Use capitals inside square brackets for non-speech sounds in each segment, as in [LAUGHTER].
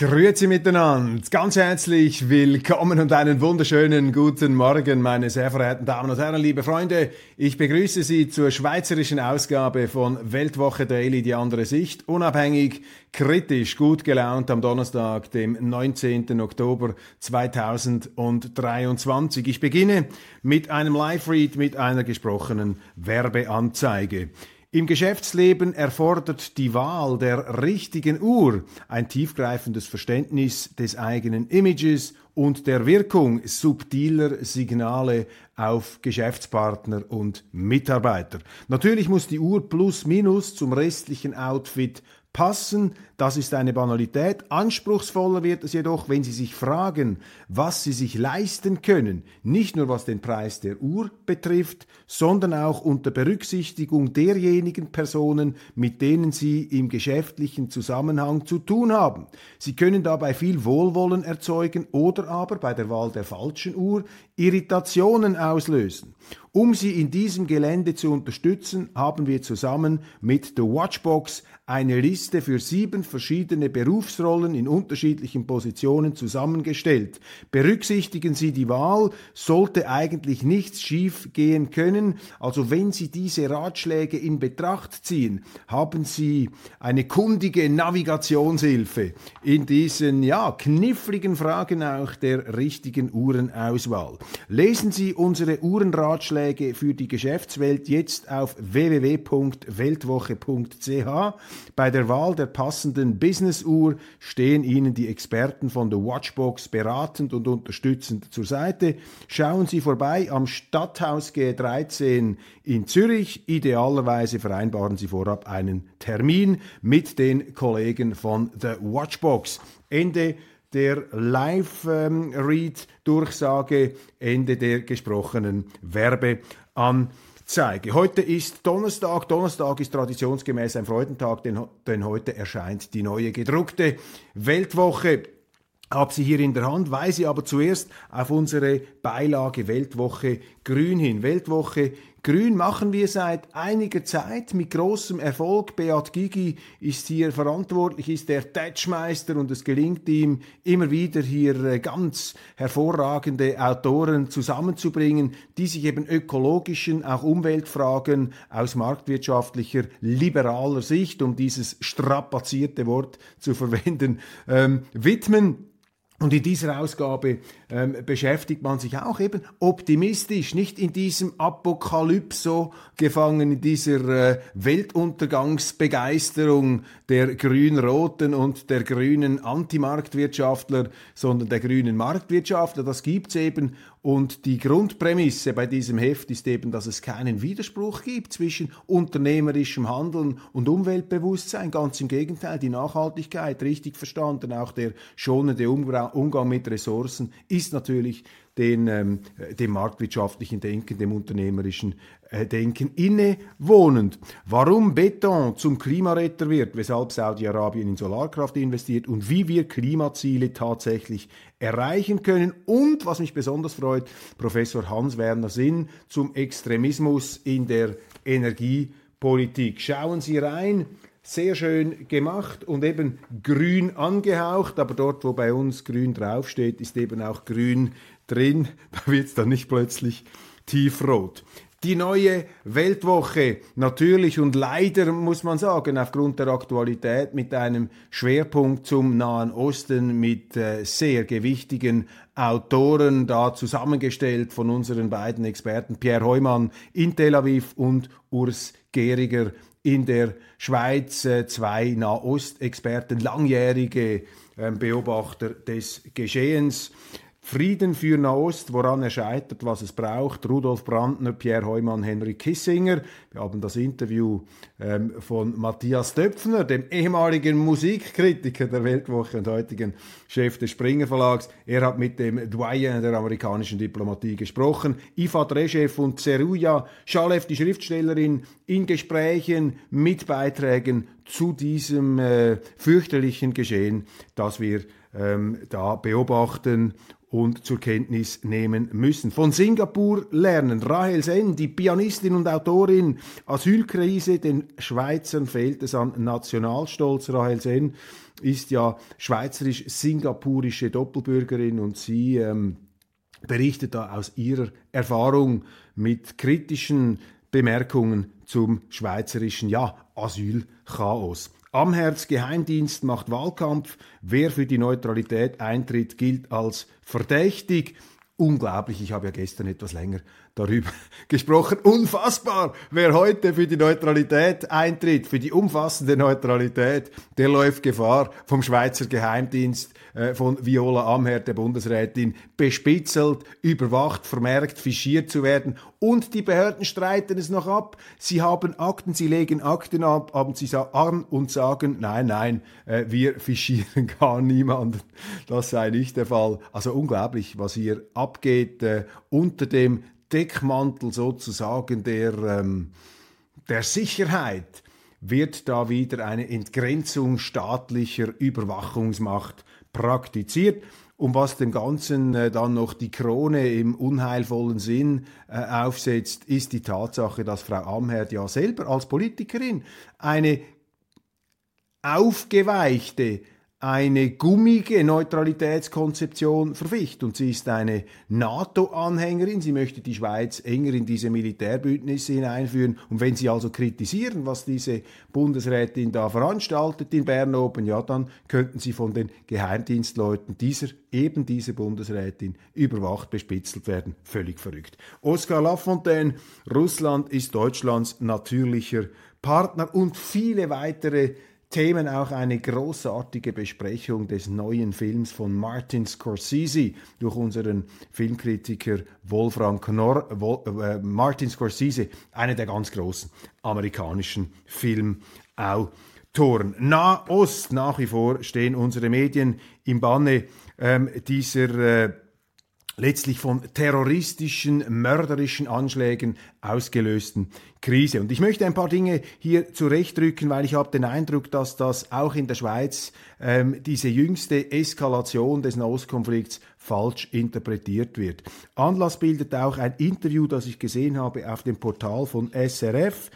Grüezi miteinander, ganz herzlich willkommen und einen wunderschönen guten Morgen, meine sehr verehrten Damen und Herren, liebe Freunde. Ich begrüße Sie zur schweizerischen Ausgabe von Weltwoche Daily, die andere Sicht, unabhängig, kritisch, gut gelaunt am Donnerstag, dem 19. Oktober 2023. Ich beginne mit einem Live-Read mit einer gesprochenen Werbeanzeige. Im Geschäftsleben erfordert die Wahl der richtigen Uhr ein tiefgreifendes Verständnis des eigenen Images und der Wirkung subtiler Signale auf Geschäftspartner und Mitarbeiter. Natürlich muss die Uhr plus minus zum restlichen Outfit passen, das ist eine Banalität. Anspruchsvoller wird es jedoch, wenn Sie sich fragen, was Sie sich leisten können, nicht nur was den Preis der Uhr betrifft, sondern auch unter Berücksichtigung derjenigen Personen, mit denen Sie im geschäftlichen Zusammenhang zu tun haben. Sie können dabei viel Wohlwollen erzeugen oder aber bei der Wahl der falschen Uhr Irritationen auslösen. Um Sie in diesem Gelände zu unterstützen, haben wir zusammen mit The Watchbox eine Liste für sieben verschiedene Berufsrollen in unterschiedlichen Positionen zusammengestellt. Berücksichtigen Sie die Wahl, sollte eigentlich nichts schief gehen können. Also wenn Sie diese Ratschläge in Betracht ziehen, haben Sie eine kundige Navigationshilfe in diesen ja kniffligen Fragen auch der richtigen Uhrenauswahl. Lesen Sie unsere Uhrenratschläge für die Geschäftswelt jetzt auf www.weltwoche.ch. Bei der Wahl der passenden Business-Uhr stehen Ihnen die Experten von der Watchbox beratend und unterstützend zur Seite. Schauen Sie vorbei am Stadthaus G13 in Zürich. Idealerweise vereinbaren Sie vorab einen Termin mit den Kollegen von der Watchbox. Ende der Live-Read-Durchsage, Ende der gesprochenen Werbeanzeige zeige. Heute ist Donnerstag. Donnerstag ist traditionsgemäß ein Freudentag, denn, denn heute erscheint die neue gedruckte Weltwoche. Hab sie hier in der Hand, weise aber zuerst auf unsere Beilage Weltwoche Grün hin. Weltwoche Grün machen wir seit einiger Zeit mit großem Erfolg. Beat Gigi ist hier verantwortlich, ist der Tatschmeister und es gelingt ihm immer wieder hier äh, ganz hervorragende Autoren zusammenzubringen, die sich eben ökologischen, auch Umweltfragen aus marktwirtschaftlicher, liberaler Sicht, um dieses strapazierte Wort zu verwenden, ähm, widmen. Und in dieser Ausgabe ähm, beschäftigt man sich auch eben optimistisch, nicht in diesem Apokalypso gefangen, in dieser äh, Weltuntergangsbegeisterung der grün-roten und der grünen Antimarktwirtschaftler, sondern der grünen Marktwirtschaftler. Das gibt's eben und die Grundprämisse bei diesem Heft ist eben, dass es keinen Widerspruch gibt zwischen unternehmerischem Handeln und Umweltbewusstsein. Ganz im Gegenteil, die Nachhaltigkeit, richtig verstanden, auch der schonende Umgang mit Ressourcen ist natürlich den, ähm, dem marktwirtschaftlichen Denken, dem unternehmerischen äh, Denken innewohnend. Warum Beton zum Klimaretter wird, weshalb Saudi-Arabien in Solarkraft investiert und wie wir Klimaziele tatsächlich erreichen können und, was mich besonders freut, Professor Hans-Werner Sinn zum Extremismus in der Energiepolitik. Schauen Sie rein sehr schön gemacht und eben grün angehaucht, aber dort, wo bei uns grün draufsteht, ist eben auch grün drin. [LAUGHS] Da wird es dann nicht plötzlich tiefrot. Die neue Weltwoche, natürlich und leider muss man sagen, aufgrund der Aktualität mit einem Schwerpunkt zum Nahen Osten mit äh, sehr gewichtigen Autoren, da zusammengestellt von unseren beiden Experten Pierre Heumann in Tel Aviv und Urs Gehriger in der Schweiz, äh, zwei Nahostexperten, langjährige äh, Beobachter des Geschehens. Frieden für Nahost, woran er scheitert, was es braucht. Rudolf Brandner, Pierre Heumann, Henry Kissinger. Wir haben das Interview ähm, von Matthias Döpfner, dem ehemaligen Musikkritiker der Weltwoche und heutigen Chef des Springer Verlags. Er hat mit dem Doyen der amerikanischen Diplomatie gesprochen. Ifat Rechev und Zeruja Shalev, die Schriftstellerin, in Gesprächen mit Beiträgen zu diesem äh, fürchterlichen Geschehen, das wir ähm, da beobachten und zur Kenntnis nehmen müssen. Von Singapur lernen. Rahel Sen, die Pianistin und Autorin, Asylkrise, den Schweizern fehlt es an Nationalstolz. Rahel Sen ist ja schweizerisch-singapurische Doppelbürgerin und sie ähm, berichtet da aus ihrer Erfahrung mit kritischen Bemerkungen zum schweizerischen ja, Asylchaos. Amherz Geheimdienst macht Wahlkampf. Wer für die Neutralität eintritt, gilt als verdächtig. Unglaublich, ich habe ja gestern etwas länger darüber [LAUGHS] gesprochen. Unfassbar! Wer heute für die Neutralität eintritt, für die umfassende Neutralität, der läuft Gefahr, vom Schweizer Geheimdienst, äh, von Viola Amherd, der Bundesrätin, bespitzelt, überwacht, vermerkt, fischiert zu werden. Und die Behörden streiten es noch ab. Sie haben Akten, sie legen Akten ab, haben sie an und sagen, nein, nein, äh, wir [LAUGHS] fischieren gar niemanden. Das sei nicht der Fall. Also unglaublich, was hier abgeht äh, unter dem Deckmantel sozusagen der, ähm, der Sicherheit wird da wieder eine Entgrenzung staatlicher Überwachungsmacht praktiziert. Und was dem Ganzen äh, dann noch die Krone im unheilvollen Sinn äh, aufsetzt, ist die Tatsache, dass Frau Amherd ja selber als Politikerin eine aufgeweichte, eine gummige Neutralitätskonzeption verficht. Und sie ist eine NATO-Anhängerin. Sie möchte die Schweiz enger in diese Militärbündnisse hineinführen. Und wenn Sie also kritisieren, was diese Bundesrätin da veranstaltet in Bern oben, ja, dann könnten Sie von den Geheimdienstleuten dieser, eben dieser Bundesrätin überwacht, bespitzelt werden. Völlig verrückt. Oskar Lafontaine, Russland ist Deutschlands natürlicher Partner und viele weitere Themen auch eine großartige Besprechung des neuen Films von Martin Scorsese durch unseren Filmkritiker Wolfram Knorr. Wol äh, Martin Scorsese, einer der ganz großen amerikanischen Filmautoren. Nahost, nach wie vor stehen unsere Medien im Banne ähm, dieser äh, letztlich von terroristischen, mörderischen Anschlägen ausgelösten Krise. Und ich möchte ein paar Dinge hier zurechtrücken, weil ich habe den Eindruck, dass das auch in der Schweiz ähm, diese jüngste Eskalation des Nahostkonflikts falsch interpretiert wird. Anlass bildet auch ein Interview, das ich gesehen habe auf dem Portal von SRF.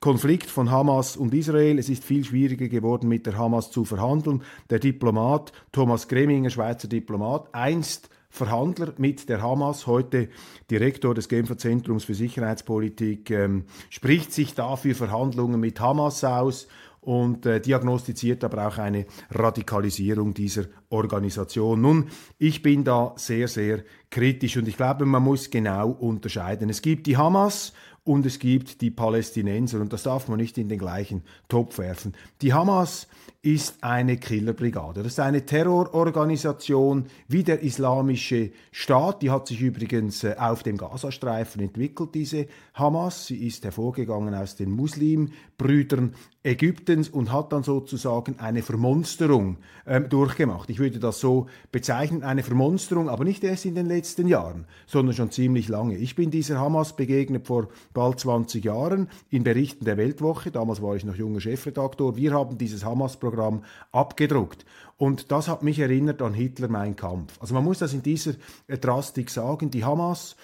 Konflikt von Hamas und Israel. Es ist viel schwieriger geworden, mit der Hamas zu verhandeln. Der Diplomat Thomas Greminger, Schweizer Diplomat, einst Verhandler mit der Hamas, heute Direktor des Genfer Zentrums für Sicherheitspolitik, ähm, spricht sich dafür Verhandlungen mit Hamas aus und äh, diagnostiziert aber auch eine Radikalisierung dieser Organisation. Nun, ich bin da sehr, sehr kritisch und ich glaube, man muss genau unterscheiden. Es gibt die Hamas und es gibt die Palästinenser und das darf man nicht in den gleichen Topf werfen. Die Hamas ist eine Killerbrigade. Das ist eine Terrororganisation wie der Islamische Staat. Die hat sich übrigens äh, auf dem Gazastreifen entwickelt, diese Hamas. Sie ist hervorgegangen aus den Muslimbrüdern Ägyptens und hat dann sozusagen eine Vermonsterung ähm, durchgemacht. Ich würde das so bezeichnen, eine Vermonsterung, aber nicht erst in den letzten Jahren, sondern schon ziemlich lange. Ich bin dieser Hamas begegnet vor bald 20 Jahren in Berichten der Weltwoche. Damals war ich noch junger Chefredaktor. Wir haben dieses Hamas-Programm abgedruckt. Und das hat mich erinnert an Hitler, mein Kampf. Also man muss das in dieser äh, Drastik sagen. Die Hamas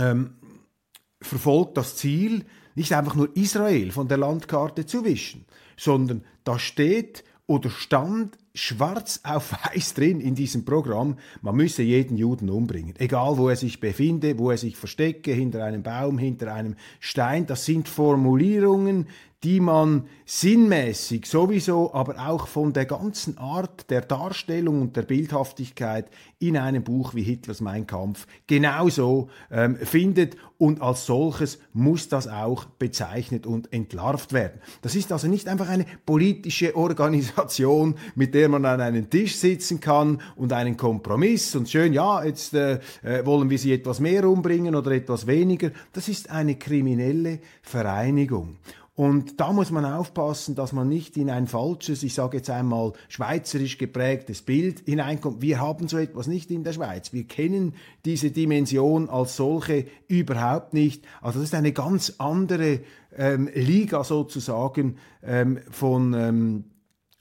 ähm, verfolgt das Ziel, nicht einfach nur Israel von der Landkarte zu wischen, sondern da steht oder stand schwarz auf weiß drin in diesem Programm, man müsse jeden Juden umbringen, egal wo er sich befinde, wo er sich verstecke, hinter einem Baum, hinter einem Stein. Das sind Formulierungen, die man sinnmäßig sowieso, aber auch von der ganzen Art der Darstellung und der Bildhaftigkeit in einem Buch wie Hitlers Mein Kampf genauso ähm, findet und als solches muss das auch bezeichnet und entlarvt werden. Das ist also nicht einfach eine politische Organisation, mit der man an einen Tisch sitzen kann und einen Kompromiss und schön, ja, jetzt äh, äh wollen wir sie etwas mehr umbringen oder etwas weniger. Das ist eine kriminelle Vereinigung. Und da muss man aufpassen, dass man nicht in ein falsches, ich sage jetzt einmal schweizerisch geprägtes Bild hineinkommt. Wir haben so etwas nicht in der Schweiz. Wir kennen diese Dimension als solche überhaupt nicht. Also das ist eine ganz andere ähm, Liga sozusagen ähm, von ähm,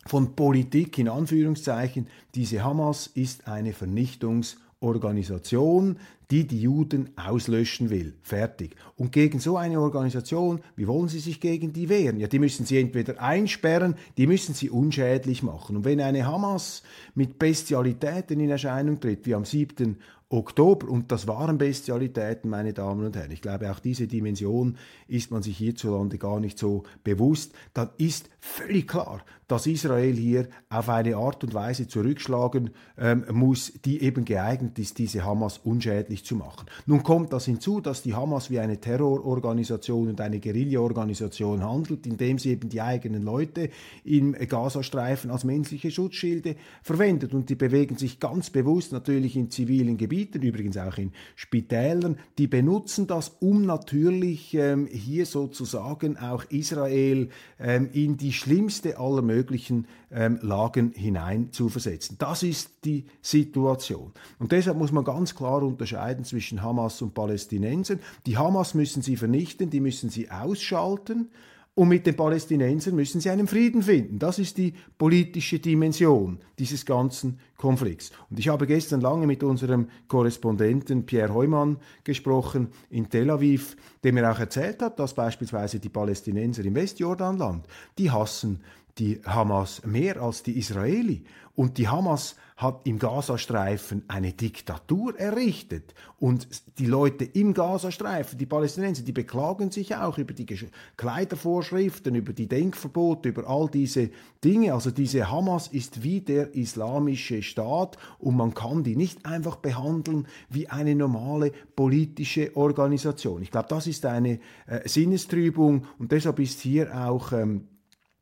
von Politik in Anführungszeichen. Diese Hamas ist eine Vernichtungsorganisation, die die Juden auslöschen will. Fertig. Und gegen so eine Organisation, wie wollen sie sich gegen die wehren? Ja, die müssen sie entweder einsperren, die müssen sie unschädlich machen. Und wenn eine Hamas mit Bestialitäten in Erscheinung tritt, wie am 7. Oktober, und das waren Bestialitäten, meine Damen und Herren, ich glaube auch diese Dimension ist man sich hierzulande gar nicht so bewusst, dann ist völlig klar, dass Israel hier auf eine Art und Weise zurückschlagen ähm, muss, die eben geeignet ist, diese Hamas unschädlich zu machen. Nun kommt das hinzu, dass die Hamas wie eine Terrororganisation und eine Guerillaorganisation handelt, indem sie eben die eigenen Leute im Gazastreifen als menschliche Schutzschilde verwendet. Und die bewegen sich ganz bewusst natürlich in zivilen Gebieten, übrigens auch in Spitälern. Die benutzen das, um natürlich ähm, hier sozusagen auch Israel ähm, in die schlimmste aller möglichen möglichen ähm, Lagen hinein zu versetzen. Das ist die Situation. Und deshalb muss man ganz klar unterscheiden zwischen Hamas und Palästinensern. Die Hamas müssen sie vernichten, die müssen sie ausschalten. Und mit den Palästinensern müssen sie einen Frieden finden. Das ist die politische Dimension dieses ganzen Konflikts. Und ich habe gestern lange mit unserem Korrespondenten Pierre Heumann gesprochen in Tel Aviv, der mir auch erzählt hat, dass beispielsweise die Palästinenser im Westjordanland, die hassen die Hamas mehr als die Israeli. Und die Hamas hat im Gazastreifen eine Diktatur errichtet. Und die Leute im Gazastreifen, die Palästinenser, die beklagen sich auch über die Kleidervorschriften, über die Denkverbote, über all diese Dinge. Also diese Hamas ist wie der islamische Staat und man kann die nicht einfach behandeln wie eine normale politische Organisation. Ich glaube, das ist eine äh, Sinnestrübung und deshalb ist hier auch ähm,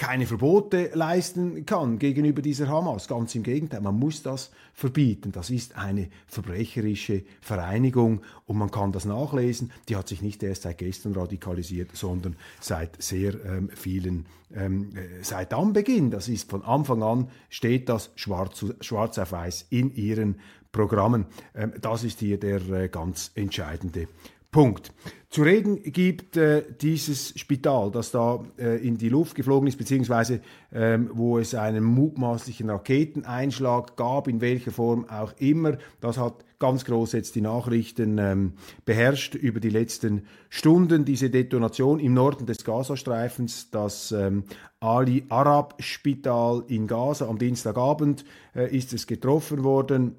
keine Verbote leisten kann gegenüber dieser Hamas. Ganz im Gegenteil, man muss das verbieten. Das ist eine verbrecherische Vereinigung und man kann das nachlesen. Die hat sich nicht erst seit gestern radikalisiert, sondern seit sehr ähm, vielen, ähm, äh, seit Anbeginn. Das ist von Anfang an steht das schwarz, schwarz auf weiß in ihren Programmen. Ähm, das ist hier der äh, ganz entscheidende Punkt. Zu reden gibt äh, dieses Spital, das da äh, in die Luft geflogen ist, beziehungsweise ähm, wo es einen mutmaßlichen Raketeneinschlag gab, in welcher Form auch immer. Das hat ganz groß jetzt die Nachrichten ähm, beherrscht über die letzten Stunden. Diese Detonation im Norden des Gazastreifens, das ähm, Ali Arab Spital in Gaza am Dienstagabend äh, ist es getroffen worden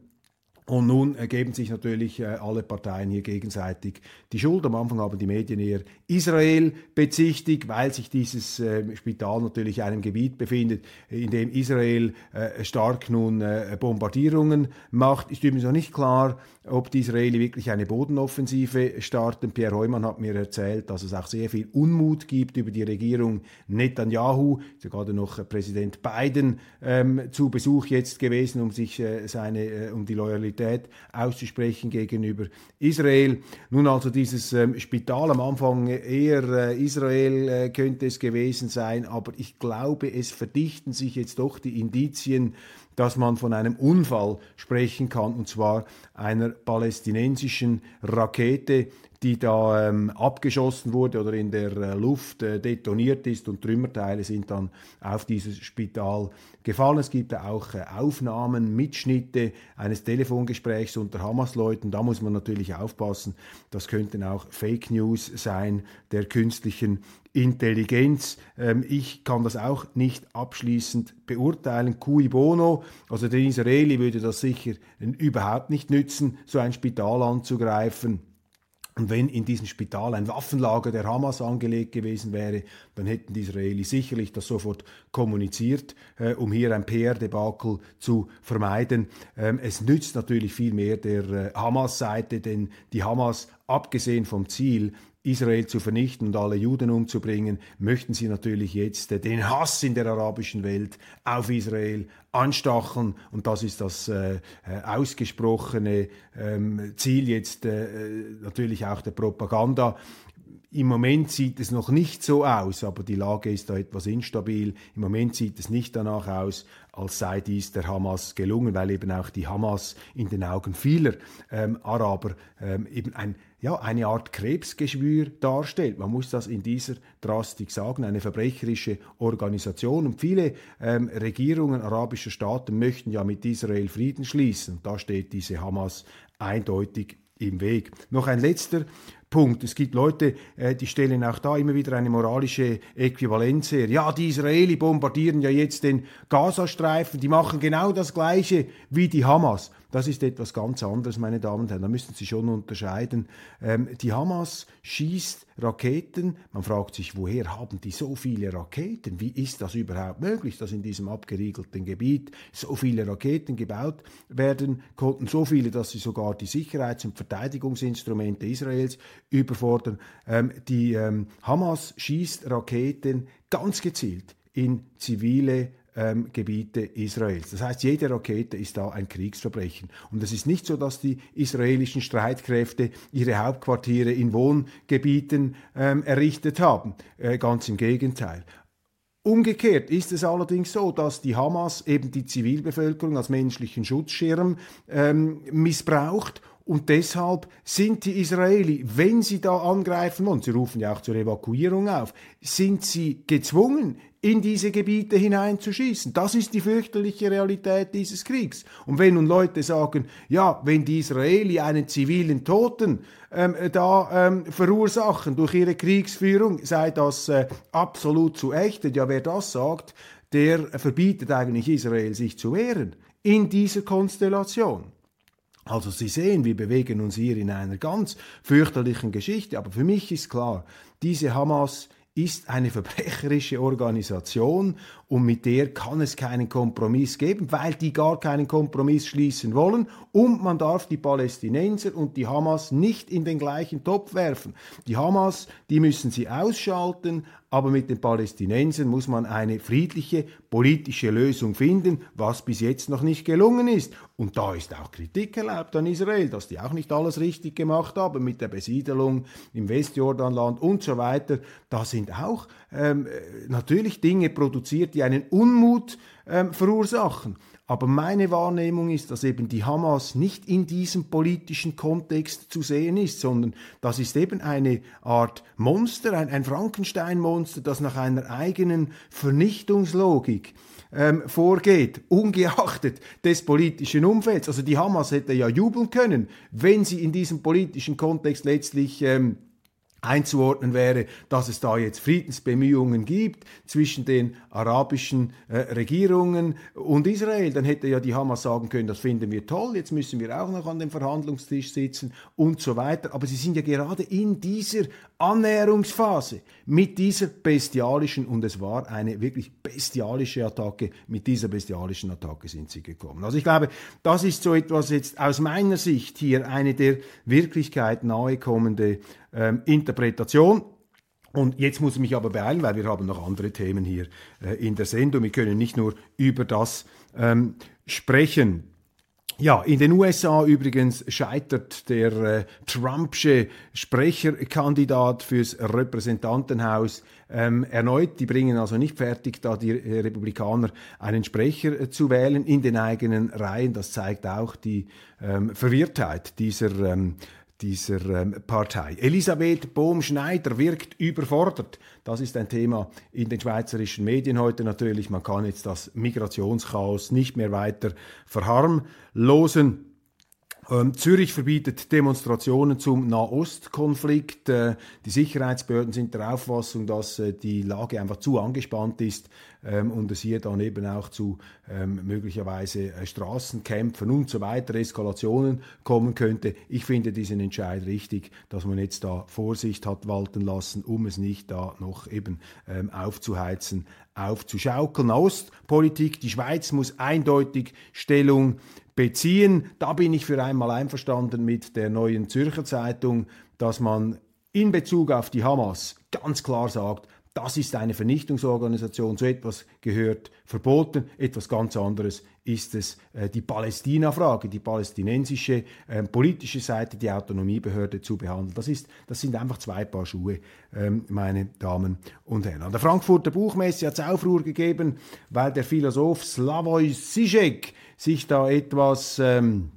Und nun geben sich natürlich äh, alle Parteien hier gegenseitig die Schuld. Am Anfang haben die Medien eher Israel bezichtigt, weil sich dieses äh, Spital natürlich in einem Gebiet befindet, in dem Israel äh, stark nun Bombardierungen macht. Ist übrigens noch nicht klar, ob die Israeli wirklich eine Bodenoffensive starten. Pierre Heumann hat mir erzählt, dass es auch sehr viel Unmut gibt über die Regierung Netanyahu. Ist ja gerade noch Präsident Biden ähm, zu Besuch jetzt gewesen, um sich äh, seine, äh, um die Loyalität auszusprechen gegenüber Israel. Nun also dieses ähm, Spital am Anfang eher äh, Israel äh, könnte es gewesen sein, aber ich glaube, es verdichten sich jetzt doch die Indizien, dass man von einem Unfall sprechen kann, und zwar einer palästinensischen Rakete, die da ähm, abgeschossen wurde oder in der äh, Luft äh, detoniert ist und Trümmerteile sind dann auf dieses Spital gefallen. Es gibt auch äh, Aufnahmen, Mitschnitte eines Telefongesprächs unter Hamas-Leuten. Da muss man natürlich aufpassen. Das könnten auch Fake News sein der künstlichen Intelligenz. Ähm, ich kann das auch nicht abschließend beurteilen. Cui bono, also der Israeli würde das sicher überhaupt nicht nützen, so ein Spital anzugreifen. Und wenn in diesem Spital ein Waffenlager der Hamas angelegt gewesen wäre, dann hätten die Israelis sicherlich das sofort kommuniziert, äh, um hier ein PR-Debakel zu vermeiden. Ähm, es nützt natürlich viel mehr der äh, Hamas-Seite, denn die Hamas, abgesehen vom Ziel, Israel zu vernichten und alle Juden umzubringen, möchten sie natürlich jetzt äh, den Hass in der arabischen Welt auf Israel anstacheln. Und das ist das äh, äh, ausgesprochene ähm, Ziel jetzt äh, natürlich auch der Propaganda. Im Moment sieht es noch nicht so aus, aber die Lage ist da etwas instabil. Im Moment sieht es nicht danach aus, als sei dies der Hamas gelungen, weil eben auch die Hamas in den Augen vieler ähm, Araber ähm, eben ein ja, eine Art Krebsgeschwür darstellt. Man muss das in dieser Drastik sagen, eine verbrecherische Organisation. Und viele ähm, Regierungen arabischer Staaten möchten ja mit Israel Frieden schließen. da steht diese Hamas eindeutig im Weg. Noch ein letzter Punkt. Es gibt Leute, äh, die stellen auch da immer wieder eine moralische Äquivalenz her. Ja, die Israeli bombardieren ja jetzt den Gazastreifen, die machen genau das Gleiche wie die Hamas. Das ist etwas ganz anderes, meine Damen und Herren. Da müssen Sie schon unterscheiden. Ähm, die Hamas schießt Raketen. Man fragt sich, woher haben die so viele Raketen? Wie ist das überhaupt möglich, dass in diesem abgeriegelten Gebiet so viele Raketen gebaut werden konnten? So viele, dass sie sogar die Sicherheits- und Verteidigungsinstrumente Israels überfordern. Ähm, die ähm, Hamas schießt Raketen ganz gezielt in zivile ähm, Gebiete Israels. Das heißt, jede Rakete ist da ein Kriegsverbrechen. Und es ist nicht so, dass die israelischen Streitkräfte ihre Hauptquartiere in Wohngebieten ähm, errichtet haben. Äh, ganz im Gegenteil. Umgekehrt ist es allerdings so, dass die Hamas eben die Zivilbevölkerung als menschlichen Schutzschirm ähm, missbraucht. Und deshalb sind die Israeli, wenn sie da angreifen wollen, sie rufen ja auch zur Evakuierung auf, sind sie gezwungen, in diese Gebiete hineinzuschießen. Das ist die fürchterliche Realität dieses Kriegs. Und wenn nun Leute sagen, ja, wenn die Israeli einen zivilen Toten ähm, da ähm, verursachen durch ihre Kriegsführung, sei das äh, absolut zu ächten. Ja, wer das sagt, der verbietet eigentlich Israel, sich zu wehren in dieser Konstellation. Also Sie sehen, wir bewegen uns hier in einer ganz fürchterlichen Geschichte, aber für mich ist klar, diese Hamas ist eine verbrecherische Organisation und mit der kann es keinen Kompromiss geben, weil die gar keinen Kompromiss schließen wollen und man darf die Palästinenser und die Hamas nicht in den gleichen Topf werfen. Die Hamas, die müssen sie ausschalten, aber mit den Palästinensern muss man eine friedliche politische Lösung finden, was bis jetzt noch nicht gelungen ist. Und da ist auch Kritik erlaubt an Israel, dass die auch nicht alles richtig gemacht haben mit der Besiedelung im Westjordanland und so weiter. Da sind auch ähm, natürlich Dinge produziert, die einen Unmut ähm, verursachen. Aber meine Wahrnehmung ist, dass eben die Hamas nicht in diesem politischen Kontext zu sehen ist, sondern das ist eben eine Art Monster, ein, ein Frankenstein-Monster, das nach einer eigenen Vernichtungslogik ähm, vorgeht, ungeachtet des politischen Umfelds. Also die Hamas hätte ja jubeln können, wenn sie in diesem politischen Kontext letztlich ähm, einzuordnen wäre, dass es da jetzt Friedensbemühungen gibt zwischen den arabischen äh, Regierungen und Israel, dann hätte ja die Hamas sagen können, das finden wir toll, jetzt müssen wir auch noch an dem Verhandlungstisch sitzen und so weiter. Aber sie sind ja gerade in dieser Annäherungsphase mit dieser bestialischen, und es war eine wirklich bestialische Attacke, mit dieser bestialischen Attacke sind sie gekommen. Also ich glaube, das ist so etwas jetzt aus meiner Sicht hier eine der Wirklichkeit nahe kommende ähm, Interpretation. Und jetzt muss ich mich aber beeilen, weil wir haben noch andere Themen hier äh, in der Sendung. Wir können nicht nur über das ähm, sprechen. Ja, in den USA übrigens scheitert der äh, Trumpsche Sprecherkandidat fürs Repräsentantenhaus ähm, erneut. Die bringen also nicht fertig, da die äh, Republikaner einen Sprecher äh, zu wählen in den eigenen Reihen. Das zeigt auch die ähm, Verwirrtheit dieser ähm, dieser ähm, Partei. Elisabeth Bohm-Schneider wirkt überfordert. Das ist ein Thema in den schweizerischen Medien heute natürlich. Man kann jetzt das Migrationschaos nicht mehr weiter verharmlosen. Ähm, Zürich verbietet Demonstrationen zum Nahostkonflikt. Äh, die Sicherheitsbehörden sind der Auffassung, dass äh, die Lage einfach zu angespannt ist ähm, und es hier dann eben auch zu ähm, möglicherweise äh, Straßenkämpfen und so weiter, Eskalationen kommen könnte. Ich finde diesen Entscheid richtig, dass man jetzt da Vorsicht hat walten lassen, um es nicht da noch eben ähm, aufzuheizen, aufzuschaukeln. Ostpolitik, die Schweiz muss eindeutig Stellung beziehen. Da bin ich für einmal einverstanden mit der neuen Zürcher Zeitung, dass man in Bezug auf die Hamas ganz klar sagt, das ist eine Vernichtungsorganisation, so etwas gehört verboten, etwas ganz anderes ist es äh, die Palästina-Frage, die palästinensische äh, politische Seite, die Autonomiebehörde zu behandeln. Das, ist, das sind einfach zwei Paar Schuhe, ähm, meine Damen und Herren. An der Frankfurter Buchmesse hat es Aufruhr gegeben, weil der Philosoph Slavoj Žižek sich da etwas... Ähm,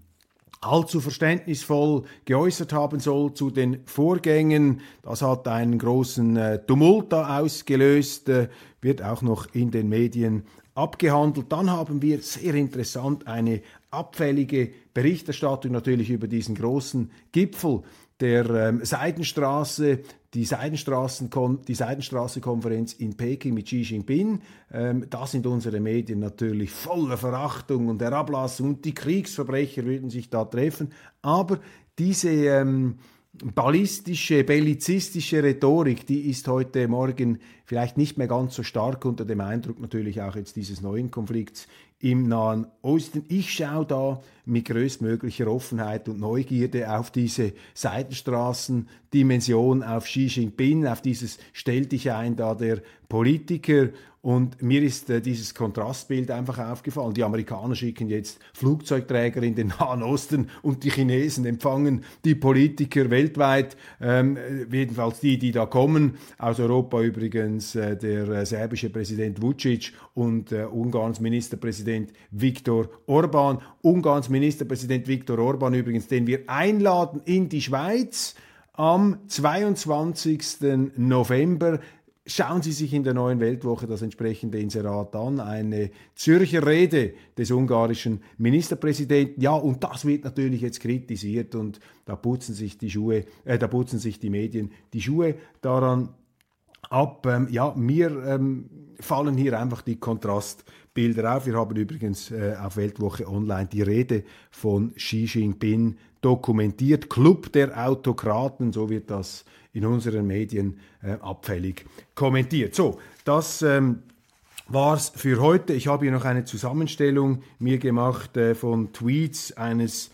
allzu verständnisvoll geäußert haben soll zu den Vorgängen. Das hat einen großen äh, Tumult da ausgelöst, äh, wird auch noch in den Medien abgehandelt. Dann haben wir sehr interessant eine abfällige Berichterstattung natürlich über diesen großen Gipfel der ähm, Seidenstraße, die, Seidenstraßen die Seidenstraße-Konferenz in Peking mit Xi Jinping. Ähm, da sind unsere Medien natürlich voller Verachtung und Herablassung und die Kriegsverbrecher würden sich da treffen. Aber diese ähm, ballistische, bellizistische Rhetorik, die ist heute Morgen vielleicht nicht mehr ganz so stark unter dem Eindruck natürlich auch jetzt dieses neuen Konflikts im Nahen Osten. Ich schaue da mit größtmöglicher Offenheit und Neugierde auf diese Seitenstraßendimension, auf Xi Jinping, auf dieses Stell dich ein da der Politiker und mir ist äh, dieses Kontrastbild einfach aufgefallen. Die Amerikaner schicken jetzt Flugzeugträger in den [LAUGHS] Nahen Osten und die Chinesen empfangen die Politiker weltweit, ähm, jedenfalls die, die da kommen. Aus Europa übrigens äh, der äh, serbische Präsident Vucic und äh, Ungarns Ministerpräsident Viktor Orban. Ungarns Ministerpräsident Viktor Orban übrigens, den wir einladen in die Schweiz am 22. November Schauen Sie sich in der neuen Weltwoche das entsprechende Inserat an, eine Zürcher Rede des ungarischen Ministerpräsidenten. Ja, und das wird natürlich jetzt kritisiert und da putzen sich die Schuhe, äh, da putzen sich die Medien die Schuhe daran ab. Ähm, ja, mir ähm, fallen hier einfach die Kontrastbilder auf. Wir haben übrigens äh, auf Weltwoche Online die Rede von Xi Jinping dokumentiert. Club der Autokraten, so wird das in unseren Medien äh, abfällig kommentiert. So, das ähm, war's für heute. Ich habe hier noch eine Zusammenstellung mir gemacht äh, von Tweets eines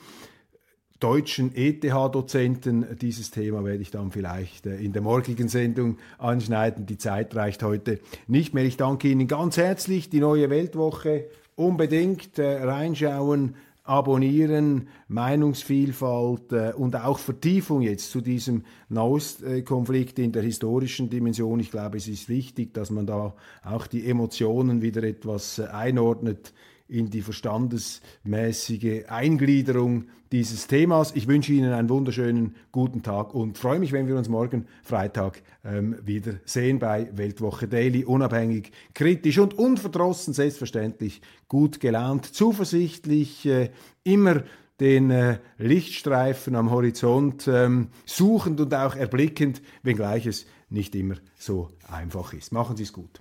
deutschen ETH-Dozenten. Dieses Thema werde ich dann vielleicht äh, in der morgigen Sendung anschneiden. Die Zeit reicht heute nicht mehr. Ich danke Ihnen ganz herzlich. Die neue Weltwoche unbedingt äh, reinschauen abonnieren, Meinungsvielfalt äh, und auch Vertiefung jetzt zu diesem Nahostkonflikt in der historischen Dimension. Ich glaube, es ist wichtig, dass man da auch die Emotionen wieder etwas einordnet in die verstandesmäßige Eingliederung dieses Themas. Ich wünsche Ihnen einen wunderschönen guten Tag und freue mich, wenn wir uns morgen Freitag ähm, wieder sehen bei Weltwoche Daily. Unabhängig, kritisch und unverdrossen, selbstverständlich gut gelaunt, zuversichtlich, äh, immer den äh, Lichtstreifen am Horizont ähm, suchend und auch erblickend, wenngleich es nicht immer so einfach ist. Machen Sie es gut.